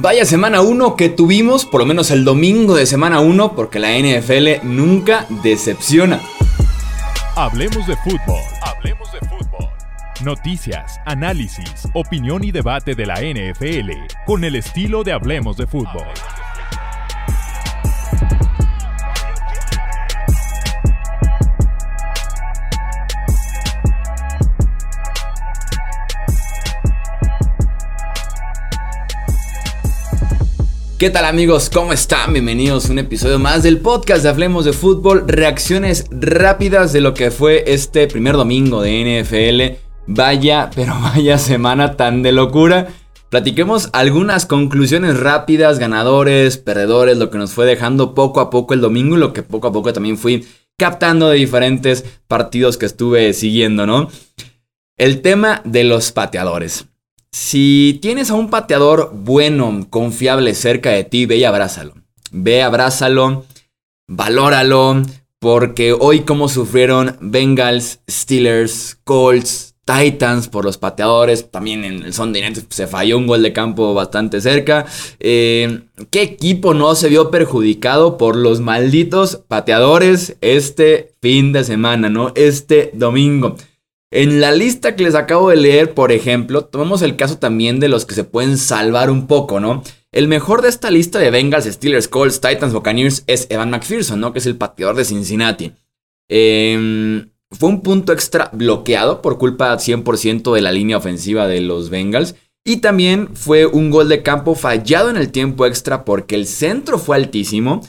Vaya semana 1 que tuvimos, por lo menos el domingo de semana 1, porque la NFL nunca decepciona. Hablemos de fútbol. Hablemos de fútbol. Noticias, análisis, opinión y debate de la NFL con el estilo de Hablemos de fútbol. ¿Qué tal amigos? ¿Cómo están? Bienvenidos a un episodio más del podcast de Hablemos de Fútbol. Reacciones rápidas de lo que fue este primer domingo de NFL. Vaya, pero vaya semana tan de locura. Platiquemos algunas conclusiones rápidas, ganadores, perdedores, lo que nos fue dejando poco a poco el domingo y lo que poco a poco también fui captando de diferentes partidos que estuve siguiendo, ¿no? El tema de los pateadores. Si tienes a un pateador bueno, confiable cerca de ti, ve y abrázalo. Ve, abrázalo, valóralo, porque hoy como sufrieron Bengals, Steelers, Colts, Titans por los pateadores, también en el Sunday Night se falló un gol de campo bastante cerca. Eh, ¿Qué equipo no se vio perjudicado por los malditos pateadores este fin de semana, no? Este domingo. En la lista que les acabo de leer, por ejemplo, tomamos el caso también de los que se pueden salvar un poco, ¿no? El mejor de esta lista de Bengals, Steelers, Colts, Titans, Buccaneers es Evan McPherson, ¿no? Que es el pateador de Cincinnati. Em, fue un punto extra bloqueado por culpa 100% de la línea ofensiva de los Bengals. Y también fue un gol de campo fallado en el tiempo extra porque el centro fue altísimo.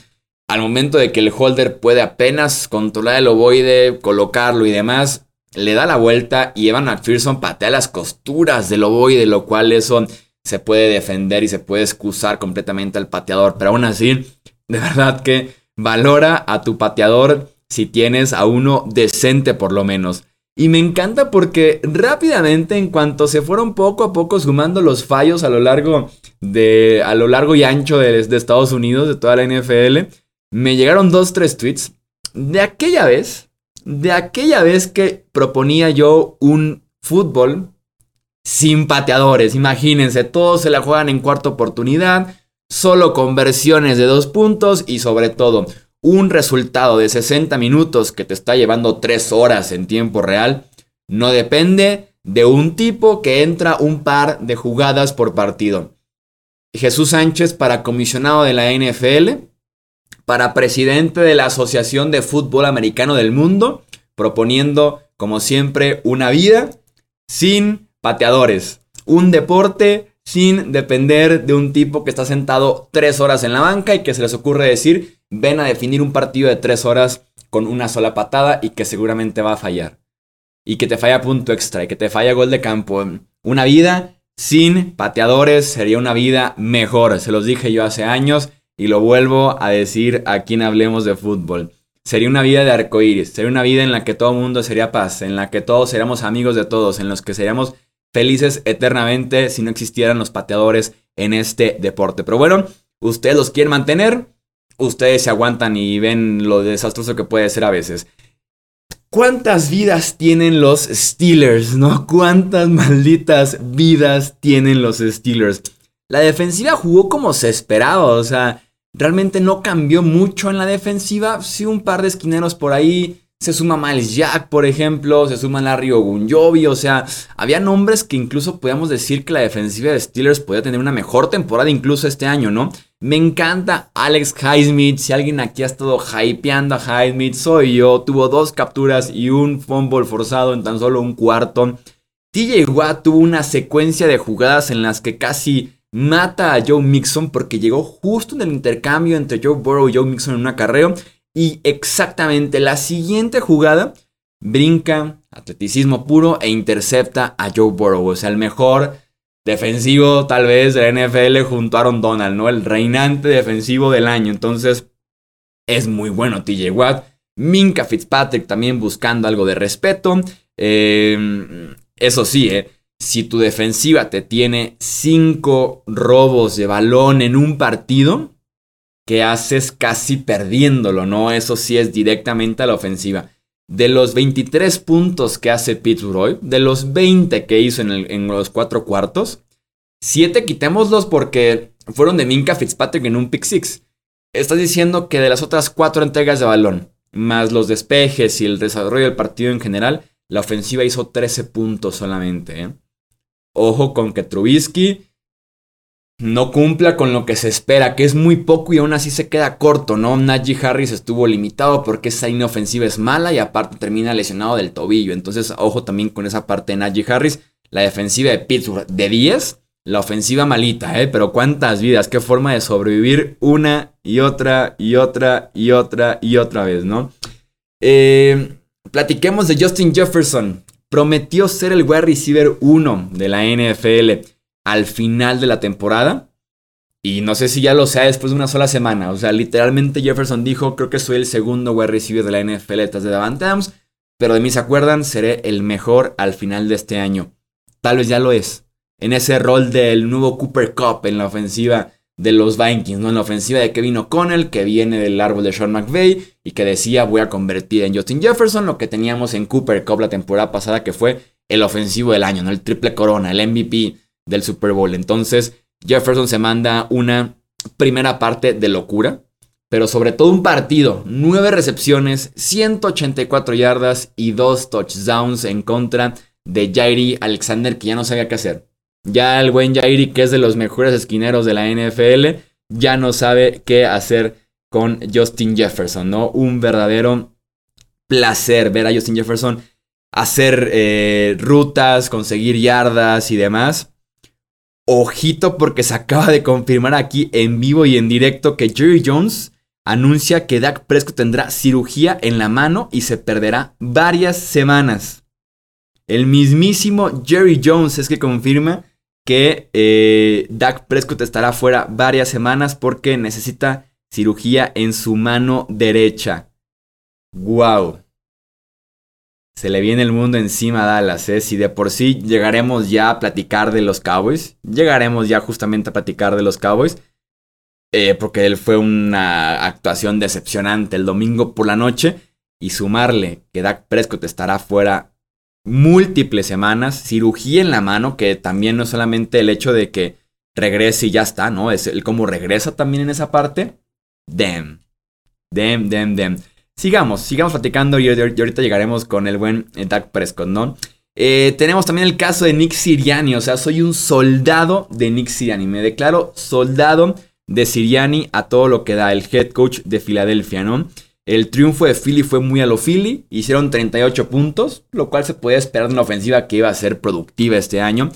Al momento de que el holder puede apenas controlar el ovoide, colocarlo y demás, le da la vuelta y Evan McPherson patea las costuras del ovoide, lo cual eso se puede defender y se puede excusar completamente al pateador. Pero aún así, de verdad que valora a tu pateador si tienes a uno decente por lo menos. Y me encanta porque rápidamente, en cuanto se fueron poco a poco sumando los fallos a lo largo de. a lo largo y ancho de, de Estados Unidos, de toda la NFL, me llegaron dos, tres tweets de aquella vez de aquella vez que proponía yo un fútbol sin pateadores. Imagínense, todos se la juegan en cuarta oportunidad, solo conversiones de dos puntos y sobre todo un resultado de 60 minutos que te está llevando 3 horas en tiempo real, no depende de un tipo que entra un par de jugadas por partido. Jesús Sánchez para comisionado de la NFL para presidente de la Asociación de Fútbol Americano del Mundo, proponiendo, como siempre, una vida sin pateadores. Un deporte sin depender de un tipo que está sentado tres horas en la banca y que se les ocurre decir, ven a definir un partido de tres horas con una sola patada y que seguramente va a fallar. Y que te falla punto extra y que te falla gol de campo. Una vida sin pateadores sería una vida mejor. Se los dije yo hace años y lo vuelvo a decir aquí en Hablemos de Fútbol. Sería una vida de arcoíris, sería una vida en la que todo mundo sería paz, en la que todos seríamos amigos de todos, en los que seríamos felices eternamente si no existieran los pateadores en este deporte. Pero bueno, ustedes los quieren mantener, ustedes se aguantan y ven lo desastroso que puede ser a veces. ¿Cuántas vidas tienen los Steelers? ¿No? ¿Cuántas malditas vidas tienen los Steelers? La defensiva jugó como se esperaba, o sea, Realmente no cambió mucho en la defensiva. Sí, un par de esquineros por ahí. Se suma Miles Jack, por ejemplo. Se suma Larry Ogunjobi. O sea, había nombres que incluso podíamos decir que la defensiva de Steelers podía tener una mejor temporada incluso este año, ¿no? Me encanta Alex Highsmith. Si alguien aquí ha estado hypeando a Highsmith, soy yo. Tuvo dos capturas y un fumble forzado en tan solo un cuarto. TJ Watt tuvo una secuencia de jugadas en las que casi mata a Joe Mixon porque llegó justo en el intercambio entre Joe Burrow y Joe Mixon en un acarreo. Y exactamente la siguiente jugada brinca, atleticismo puro e intercepta a Joe Burrow. O sea, el mejor defensivo tal vez de la NFL junto a Aaron Donald, ¿no? El reinante defensivo del año. Entonces, es muy bueno TJ Watt. Minka Fitzpatrick también buscando algo de respeto. Eh, eso sí, eh, si tu defensiva te tiene 5 robos de balón en un partido, que haces casi perdiéndolo, ¿no? Eso sí es directamente a la ofensiva. De los 23 puntos que hace Pittsburgh de los 20 que hizo en, los cuatro cuartos, 7 quitémoslos porque fueron de Minka Fitzpatrick en un pick six. Estás diciendo que de las otras cuatro entregas de balón, más los despejes y el desarrollo del partido en general, la ofensiva hizo 13 puntos solamente. ¿eh? Ojo con que Trubisky no cumpla con lo que se espera, que es muy poco y aún así se queda corto, ¿no? Najee Harris estuvo limitado porque esa inofensiva es mala y aparte termina lesionado del tobillo. Entonces, ojo también con esa parte de Najee Harris. La defensiva de Pittsburgh de 10, la ofensiva malita, ¿eh? Pero cuántas vidas, qué forma de sobrevivir una y otra y otra y otra y otra vez, ¿no? Eh, platiquemos de Justin Jefferson. Prometió ser el wide receiver 1 de la NFL al final de la temporada. Y no sé si ya lo sea después de una sola semana. O sea, literalmente Jefferson dijo, creo que soy el segundo wide receiver de la NFL tras de Davante Adams. Pero de mí se acuerdan, seré el mejor al final de este año. Tal vez ya lo es. En ese rol del nuevo Cooper Cup en la ofensiva de los Vikings, ¿no? En la ofensiva de Kevin O'Connell, que viene del árbol de Sean McVay y que decía voy a convertir en Justin Jefferson lo que teníamos en Cooper Cup la temporada pasada, que fue el ofensivo del año, ¿no? El triple corona, el MVP del Super Bowl. Entonces, Jefferson se manda una primera parte de locura, pero sobre todo un partido, nueve recepciones, 184 yardas y dos touchdowns en contra de Jairi Alexander, que ya no sabía qué hacer. Ya el buen Jairi, que es de los mejores esquineros de la NFL, ya no sabe qué hacer con Justin Jefferson, ¿no? Un verdadero placer ver a Justin Jefferson hacer eh, rutas, conseguir yardas y demás. Ojito porque se acaba de confirmar aquí en vivo y en directo que Jerry Jones anuncia que Dak Prescott tendrá cirugía en la mano y se perderá varias semanas. El mismísimo Jerry Jones es que confirma que eh, Dak Prescott estará fuera varias semanas porque necesita cirugía en su mano derecha. ¡Wow! se le viene el mundo encima a Dallas, ¿eh? Si de por sí llegaremos ya a platicar de los Cowboys, llegaremos ya justamente a platicar de los Cowboys, eh, porque él fue una actuación decepcionante el domingo por la noche, y sumarle que Dak Prescott estará fuera múltiples semanas, cirugía en la mano, que también no es solamente el hecho de que regrese y ya está, ¿no? Es el cómo regresa también en esa parte. Damn. Damn, damn, damn. Sigamos, sigamos platicando y, ahorita llegaremos con el buen eh, Dak Prescott, ¿no? Eh, tenemos también el caso de Nick Siriani, o sea, soy un soldado de Nick Siriani, me declaro soldado de Siriani a todo lo que da el head coach de Filadelfia, ¿no? El triunfo de Philly fue muy a lo Philly, hicieron 38 puntos, lo cual se puede esperar de una ofensiva que iba a ser productiva este año.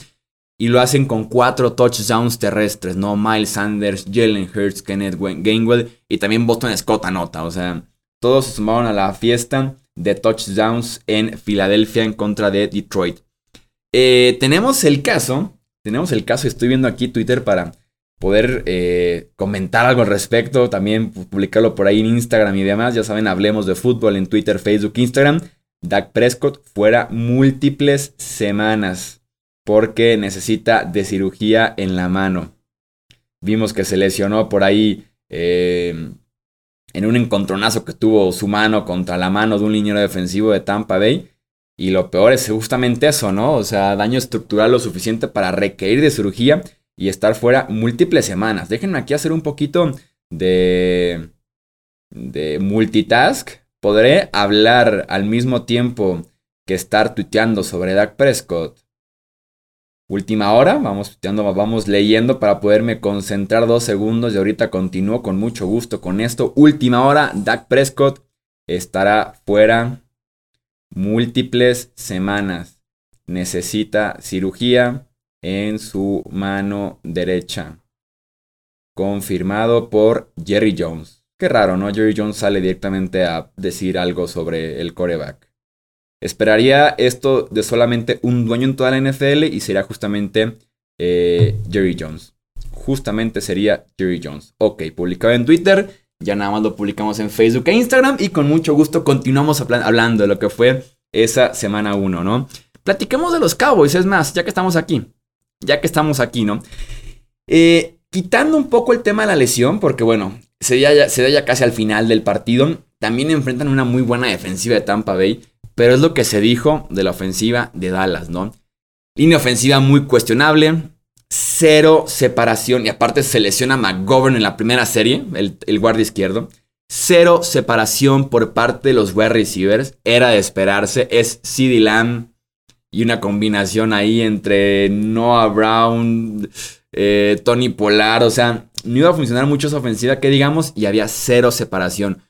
Y lo hacen con cuatro touchdowns terrestres, ¿no? Miles Sanders, Jalen Hurts, Kenneth Gainwell y también Boston Scott anota, o sea, todos se sumaron a la fiesta de touchdowns en Filadelfia en contra de Detroit. Eh, tenemos el caso, tenemos el caso, estoy viendo aquí Twitter para poder eh, comentar algo al respecto, también publicarlo por ahí en Instagram y demás. Ya saben, hablemos de fútbol en Twitter, Facebook, Instagram. Dak Prescott fuera múltiples semanas porque necesita de cirugía en la mano. Vimos que se lesionó por ahí eh, en un encontronazo que tuvo su mano contra la mano de un liniero defensivo de Tampa Bay. Y lo peor es justamente eso, ¿no? O sea, daño estructural lo suficiente para requerir de cirugía y estar fuera múltiples semanas. Déjenme aquí hacer un poquito de, de multitask. Podré hablar al mismo tiempo que estar tuiteando sobre Dak Prescott Última hora, vamos, vamos leyendo para poderme concentrar dos segundos y ahorita continúo con mucho gusto con esto. Última hora, Dak Prescott estará fuera múltiples semanas. Necesita cirugía en su mano derecha. Confirmado por Jerry Jones. Qué raro, ¿no? Jerry Jones sale directamente a decir algo sobre el coreback. Esperaría esto de solamente un dueño en toda la NFL y sería justamente eh, Jerry Jones. Justamente sería Jerry Jones. Ok, publicado en Twitter. Ya nada más lo publicamos en Facebook e Instagram. Y con mucho gusto continuamos hablando de lo que fue esa semana 1, ¿no? Platiquemos de los Cowboys, es más, ya que estamos aquí. Ya que estamos aquí, ¿no? Eh, quitando un poco el tema de la lesión, porque bueno, se da, ya casi al final del partido. También enfrentan una muy buena defensiva de Tampa Bay pero es lo que se dijo de la ofensiva de Dallas, ¿no? Línea ofensiva muy cuestionable. cero separación. Y aparte se lesiona McGovern en la primera serie, el, el guardia izquierdo. Cero separación por parte de los wide receivers. Era de esperarse. Es CD Lamb y una combinación ahí entre Noah Brown, eh, Tony Polar. O sea, no iba a funcionar mucho esa ofensiva que digamos y había cero separación.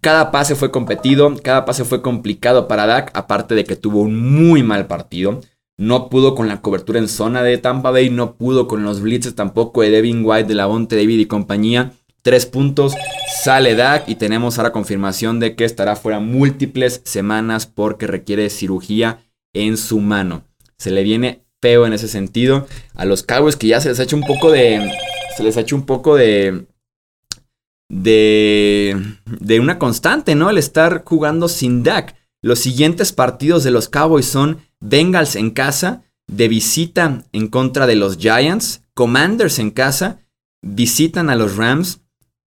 Cada pase fue competido, cada pase fue complicado para Dak, aparte de que tuvo un muy mal partido. No pudo con la cobertura en zona de Tampa Bay, no pudo con los blitzes tampoco de Devin White, de Lavonte David y compañía. Tres puntos, sale Dak y tenemos ahora confirmación de que estará fuera múltiples semanas porque requiere cirugía en su mano. Se le viene feo en ese sentido. A los Cowboys que ya se les ha hecho un poco de... Se les ha hecho un poco de... De, de una constante, ¿no? El estar jugando sin Dak. Los siguientes partidos de los Cowboys son Bengals en casa, de visita en contra de los Giants, Commanders en casa, visitan a los Rams,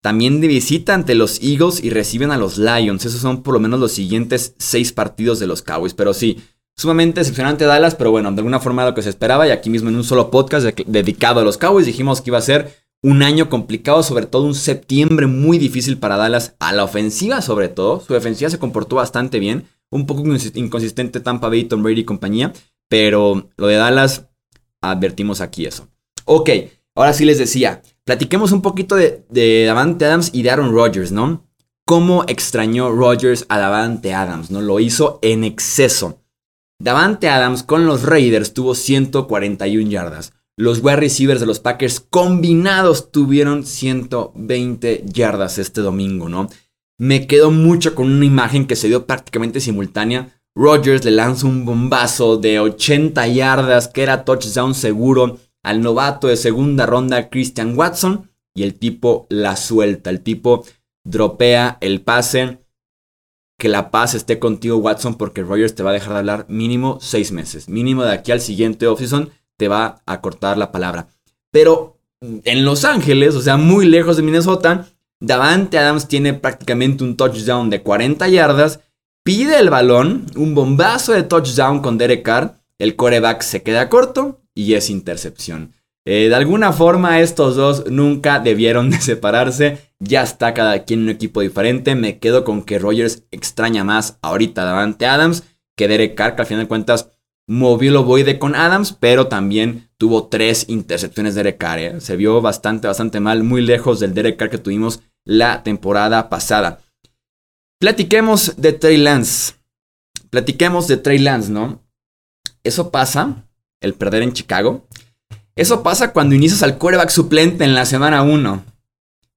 también de visita ante los Eagles y reciben a los Lions. Esos son por lo menos los siguientes seis partidos de los Cowboys. Pero sí, sumamente decepcionante Dallas, pero bueno, de alguna forma lo que se esperaba. Y aquí mismo en un solo podcast dedicado a los Cowboys dijimos que iba a ser un año complicado, sobre todo un septiembre muy difícil para Dallas, a la ofensiva sobre todo. Su defensiva se comportó bastante bien un poco inconsistente Tampa Bay, Tom Brady y compañía, pero lo de Dallas, advertimos aquí eso. Ok, ahora sí les decía, platiquemos un poquito de, de Davante Adams y de Aaron Rodgers, ¿no? ¿Cómo extrañó Rodgers a Davante Adams? ¿No? Lo hizo en exceso. Davante Adams con los Raiders tuvo 141 yardas. Los wide receivers de los Packers combinados tuvieron 120 yardas este domingo, ¿no? me quedo mucho con una imagen que se dio prácticamente simultánea. Rogers le lanza un bombazo de 80 yardas que era touchdown seguro al novato de segunda ronda Christian Watson y el tipo la suelta, el tipo dropea el pase. Que la paz esté contigo Watson porque Rogers te va a dejar de hablar mínimo 6 meses. Mínimo de aquí al siguiente offseason te va a cortar la palabra. Pero en Los Ángeles, o sea, muy lejos de Minnesota, Davante Adams tiene prácticamente un touchdown de 40 yardas. Pide el balón, un bombazo de touchdown con Derek Carr. El coreback se queda corto y es intercepción. Eh, de alguna forma estos dos nunca debieron de separarse. Ya está cada quien en un equipo diferente. Me quedo con que Rogers extraña más ahorita Davante Adams que Derek Carr, que al final de cuentas movió el ovoide con Adams, pero también tuvo tres intercepciones de Derek Carr. ¿eh? Se vio bastante, bastante mal, muy lejos del Derek Carr que tuvimos la temporada pasada. Platiquemos de Trey Lance. Platiquemos de Trey Lance, ¿no? Eso pasa, el perder en Chicago. Eso pasa cuando inicias al coreback suplente en la semana 1.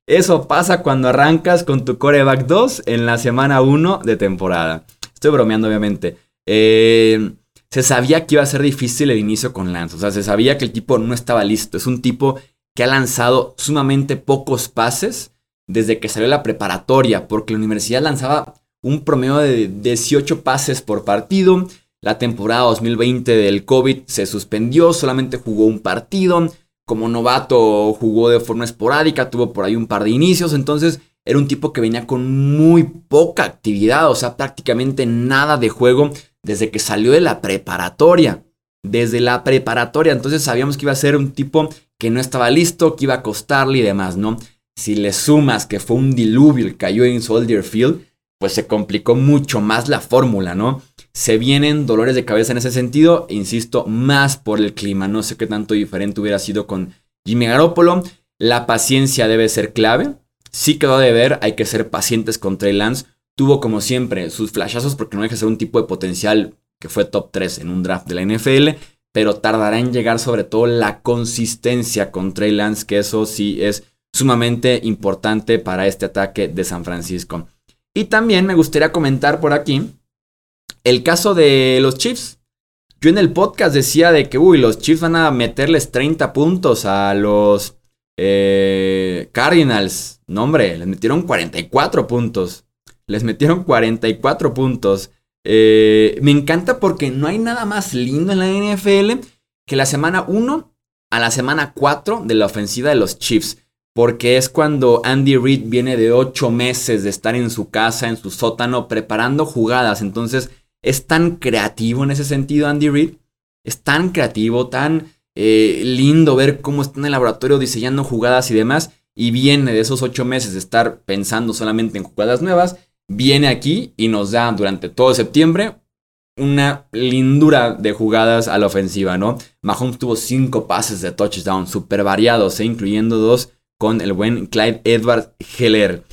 Eso pasa cuando arrancas con tu coreback 2 en la semana 1 de temporada. Estoy bromeando, obviamente. Eh, se sabía que iba a ser difícil el inicio con Lance. O sea, se sabía que el tipo no estaba listo. Es un tipo que ha lanzado sumamente pocos pases desde que salió la preparatoria, porque la universidad lanzaba un promedio de 18 pases por partido. La temporada 2020 del COVID se suspendió, solamente jugó un partido. Como novato jugó de forma esporádica, tuvo por ahí un par de inicios, entonces era un tipo que venía con muy poca actividad, o sea, prácticamente nada de juego desde que salió de la preparatoria. Desde la preparatoria, entonces sabíamos que iba a ser un tipo que no estaba listo, que iba a costarle y demás, ¿no? Si le sumas que fue un diluvio que cayó en Soldier Field, pues se complicó mucho más la fórmula, ¿no? Se vienen dolores de cabeza en ese sentido, insisto, más por el clima. No sé qué tanto diferente hubiera sido con Jimmy Garoppolo. La paciencia debe ser clave. Sí quedó de ver, hay que ser pacientes con Trey Lance tuvo como siempre sus flashazos porque no deja de ser un tipo de potencial que fue top 3 en un draft de la NFL, pero tardará en llegar sobre todo la consistencia con Trey Lance, que eso sí es sumamente importante para este ataque de San Francisco. Y también me gustaría comentar por aquí el caso de los Chiefs. Yo en el podcast decía de que, uy, los Chiefs van a meterles 30 puntos a los eh, Cardinals. No, hombre, les metieron 44 puntos. Les metieron 44 puntos. Eh, me encanta porque no hay nada más lindo en la NFL que la semana 1 a la semana 4 de la ofensiva de los Chiefs. Porque es cuando Andy Reid viene de 8 meses de estar en su casa, en su sótano, preparando jugadas. Entonces es tan creativo en ese sentido Andy Reid. Es tan creativo, tan Eh, lindo ver cómo está en el laboratorio diseñando jugadas y demás. Y viene de esos ocho meses de estar pensando solamente en jugadas nuevas. Viene aquí y nos da durante todo septiembre una lindura de jugadas a la ofensiva, ¿no? Mahomes tuvo cinco pases de touchdown, súper variados, ¿eh? incluyendo dos con el buen Clyde Edwards Heller.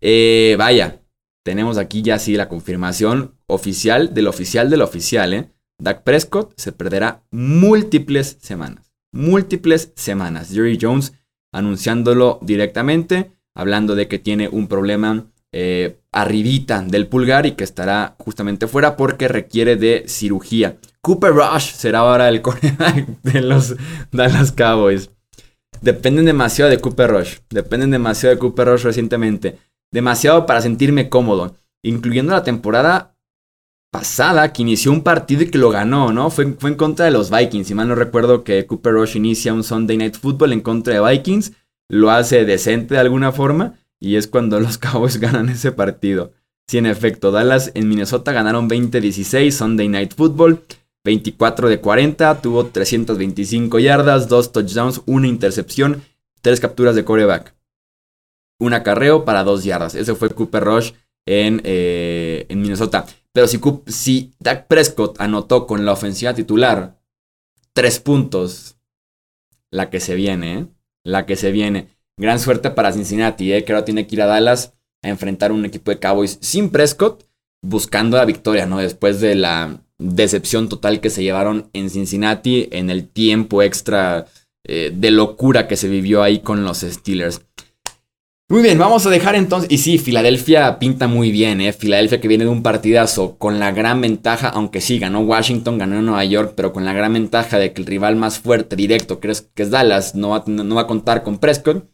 Eh, vaya, tenemos aquí ya sí la confirmación oficial del oficial del oficial, ¿eh? Dak Prescott se perderá múltiples semanas. Múltiples semanas. Jerry Jones anunciándolo directamente, hablando de que tiene un problema eh, arribita del pulgar y que estará justamente fuera porque requiere de cirugía. Cooper Rush será ahora el coreback de los Dallas Cowboys. Dependen demasiado de Cooper Rush. Dependen demasiado de Cooper Rush recientemente. Demasiado para sentirme cómodo. Incluyendo la temporada pasada que inició un partido y que lo ganó, ¿no? Fue, fue en contra de los Vikings. Si mal no recuerdo que Cooper Rush inicia un Sunday Night Football en contra de Vikings. Lo hace decente de alguna forma. Y es cuando los Cowboys ganan ese partido. Sí, en efecto, Dallas en Minnesota ganaron 20-16 Sunday Night Football. 24 de 40, tuvo 325 yardas, 2 touchdowns, una intercepción, 3 capturas de coreback. Un acarreo para 2 yardas. Ese fue Cooper Rush en, eh, en Minnesota. Pero si, si Dak Prescott anotó con la ofensiva titular 3 puntos, la que se viene, ¿eh? La que se viene. Gran suerte para Cincinnati, ¿eh? que ahora tiene que ir a Dallas a enfrentar un equipo de Cowboys sin Prescott, buscando la victoria, ¿no? Después de la decepción total que se llevaron en Cincinnati en el tiempo extra eh, de locura que se vivió ahí con los Steelers. Muy bien, vamos a dejar entonces. Y sí, Filadelfia pinta muy bien, ¿eh? Filadelfia que viene de un partidazo con la gran ventaja, aunque sí, ganó Washington, ganó Nueva York, pero con la gran ventaja de que el rival más fuerte, directo, que es, que es Dallas, no va, no va a contar con Prescott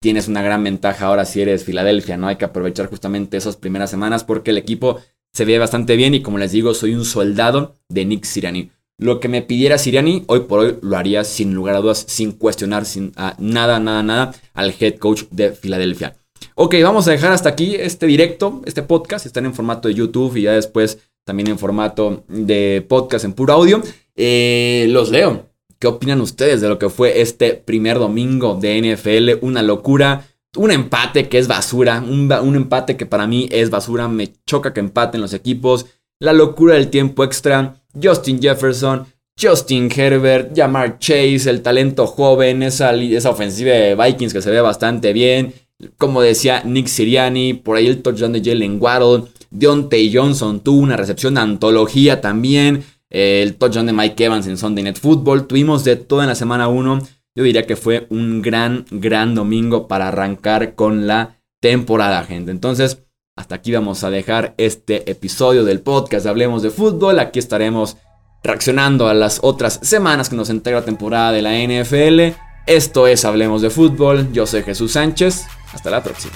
tienes una gran ventaja ahora si eres Filadelfia, ¿no? Hay que aprovechar justamente esas primeras semanas porque el equipo se ve bastante bien y como les digo, soy un soldado de Nick Siriani. Lo que me pidiera Siriani, hoy por hoy lo haría sin lugar a dudas, sin cuestionar, sin nada, nada, nada al head coach de Filadelfia. Ok, vamos a dejar hasta aquí este directo, este podcast. Están en formato de YouTube y ya después también en formato de podcast en puro audio. Eh, los leo. ¿Qué opinan ustedes de lo que fue este primer domingo de NFL? Una locura, un empate que es basura, un, empate que para mí es basura, me choca que empaten los equipos, la locura del tiempo extra, Justin Jefferson, Justin Herbert, Jamar Chase, el talento joven, esa, esa ofensiva de Vikings que se ve bastante bien, como decía Nick Siriani, por ahí el touchdown de Jalen Waddle, Deontay Johnson tuvo una recepción antología también, el touchdown de Mike Evans en Sunday Night Football. Tuvimos de todo en la semana 1. Yo diría que fue un gran, gran domingo para arrancar con la temporada, gente. Entonces, hasta aquí vamos a dejar este episodio del podcast Hablemos de Fútbol. Aquí estaremos reaccionando a las otras semanas que nos entrega la temporada de la NFL. Esto es Hablemos de Fútbol. Yo soy Jesús Sánchez. Hasta la próxima.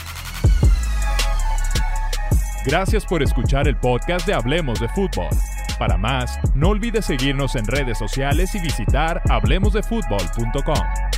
Gracias por escuchar el podcast de Hablemos de Fútbol. Para más, no olvides seguirnos en redes sociales y visitar hablemosdefutbol.com.